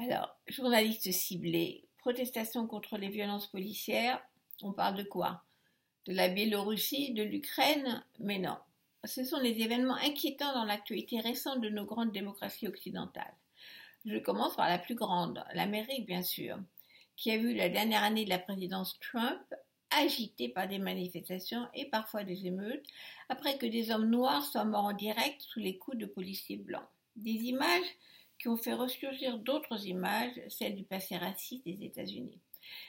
Alors, journalistes ciblés, protestation contre les violences policières, on parle de quoi? De la Biélorussie, de l'Ukraine? Mais non. Ce sont les événements inquiétants dans l'actualité récente de nos grandes démocraties occidentales. Je commence par la plus grande, l'Amérique bien sûr, qui a vu la dernière année de la présidence Trump agitée par des manifestations et parfois des émeutes, après que des hommes noirs soient morts en direct sous les coups de policiers blancs. Des images qui ont fait ressurgir d'autres images, celles du passé raciste des États-Unis.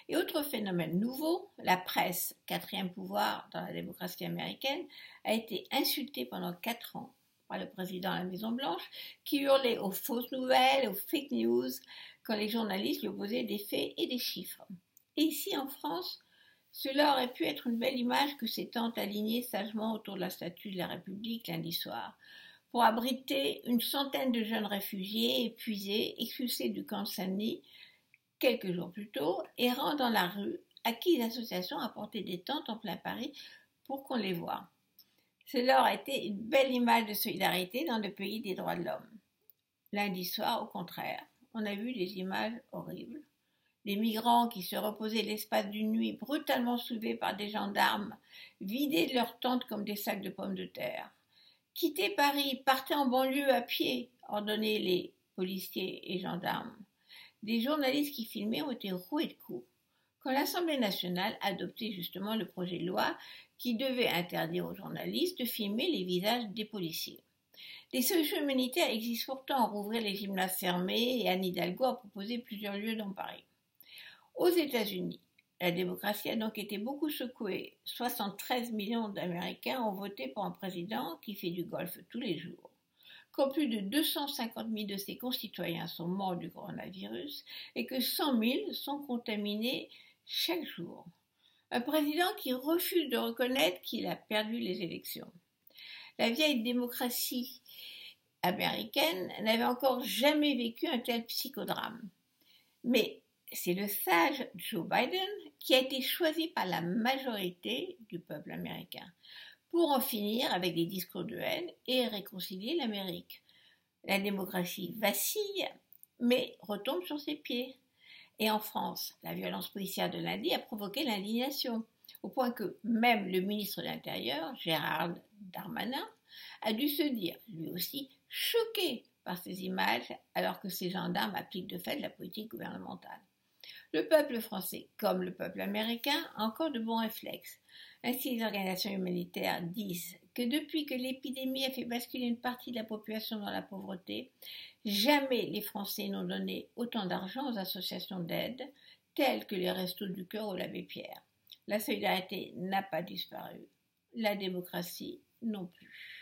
Et autre phénomène nouveau, la presse, quatrième pouvoir dans la démocratie américaine, a été insultée pendant quatre ans par le président de la Maison Blanche, qui hurlait aux fausses nouvelles, aux fake news, quand les journalistes lui opposaient des faits et des chiffres. Et ici en France, cela aurait pu être une belle image que ces tantes alignées sagement autour de la statue de la République lundi soir, pour abriter une centaine de jeunes réfugiés épuisés, expulsés du camp Saint-Denis quelques jours plus tôt, errant dans la rue, à qui l'association a porté des tentes en plein Paris pour qu'on les voie. Cela aurait été une belle image de solidarité dans le pays des droits de l'homme. Lundi soir, au contraire, on a vu des images horribles. Les migrants qui se reposaient l'espace d'une nuit brutalement soulevés par des gendarmes, vidés de leurs tentes comme des sacs de pommes de terre. Quittez Paris, partez en banlieue à pied, ordonnaient les policiers et gendarmes. Des journalistes qui filmaient ont été roués de coups quand l'Assemblée nationale adoptait justement le projet de loi qui devait interdire aux journalistes de filmer les visages des policiers. Des solutions humanitaires existent pourtant rouvrir les gymnases fermés et Anne Hidalgo a proposé plusieurs lieux dans Paris. Aux États-Unis, la démocratie a donc été beaucoup secouée. 73 millions d'Américains ont voté pour un président qui fait du golf tous les jours. Quand plus de 250 000 de ses concitoyens sont morts du coronavirus et que 100 000 sont contaminés chaque jour un président qui refuse de reconnaître qu'il a perdu les élections. La vieille démocratie américaine n'avait encore jamais vécu un tel psychodrame. Mais c'est le sage Joe Biden qui a été choisi par la majorité du peuple américain pour en finir avec les discours de haine et réconcilier l'Amérique. La démocratie vacille, mais retombe sur ses pieds. Et en France, la violence policière de lundi a provoqué l'indignation, au point que même le ministre de l'Intérieur, Gérard Darmanin, a dû se dire, lui aussi, choqué par ces images, alors que ces gendarmes appliquent de fait la politique gouvernementale. Le peuple français, comme le peuple américain, a encore de bons réflexes. Ainsi, les organisations humanitaires disent que depuis que l'épidémie a fait basculer une partie de la population dans la pauvreté, jamais les Français n'ont donné autant d'argent aux associations d'aide, telles que les Restos du Cœur ou l'Abbé Pierre. La solidarité n'a pas disparu, la démocratie non plus.